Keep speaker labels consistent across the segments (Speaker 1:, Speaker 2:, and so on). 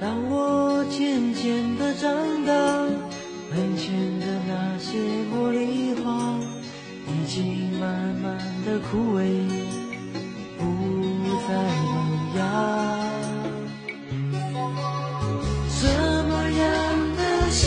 Speaker 1: 当我渐渐的长大，门前的那些茉莉花已经慢慢的枯萎，不再萌芽。什么样的心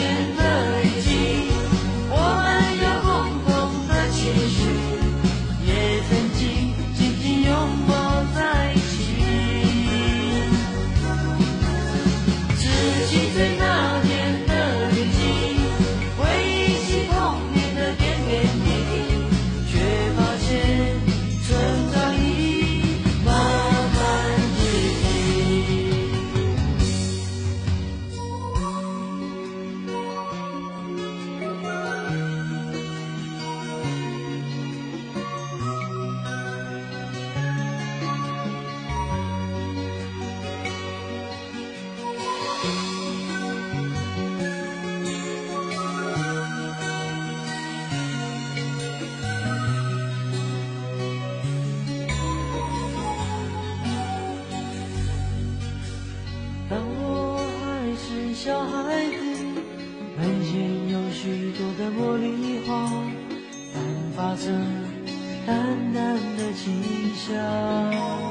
Speaker 1: 当我还是小孩子，门前有许多的茉莉花，散发着淡淡的清香。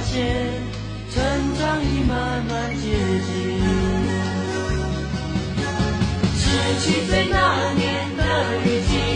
Speaker 1: 发现成长已慢慢接近。十七岁那年的雨季，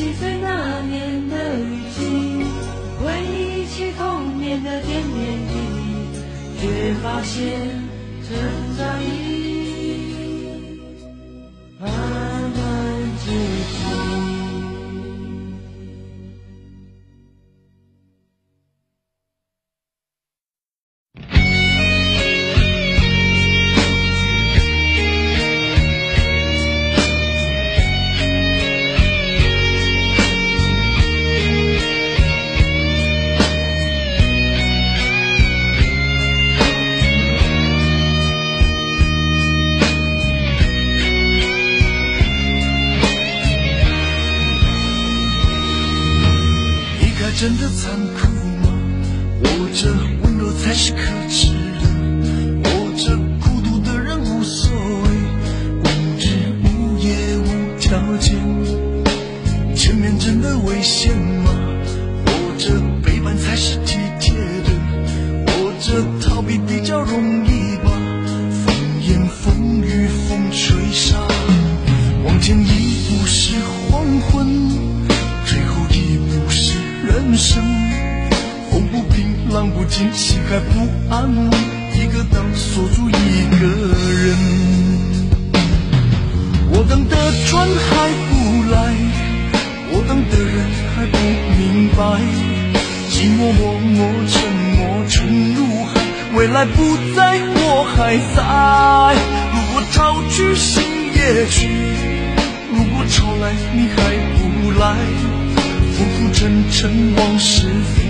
Speaker 1: 七岁那年的雨季，回忆起童年的点点滴滴，却发现成长已这温柔才是可耻的。我这孤独的人无所谓无日无夜无条件。前面真的危险吗？或者背叛才
Speaker 2: 是体贴的。或者逃避比较容易吧。风言风语风吹沙往前一步是平，浪不静，心还不安稳，一个岛锁住一个人。我等的船还不来，我等的人还不明白，寂寞默默沉默沉入海，未来不在我还在。如果潮去心也去，如果潮来你还不来，浮浮沉沉往事浮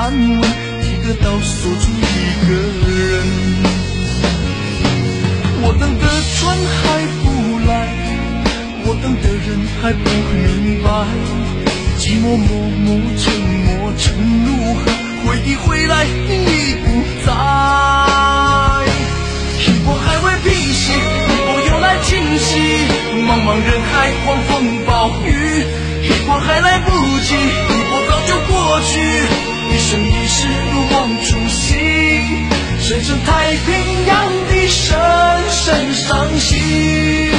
Speaker 2: 安稳，一个岛锁住一个人。我等的船还不来，我等的人还不明白，寂寞默默沉默沉入海，回忆回来你已不生一世如梦初醒，深深太平洋的深深伤心。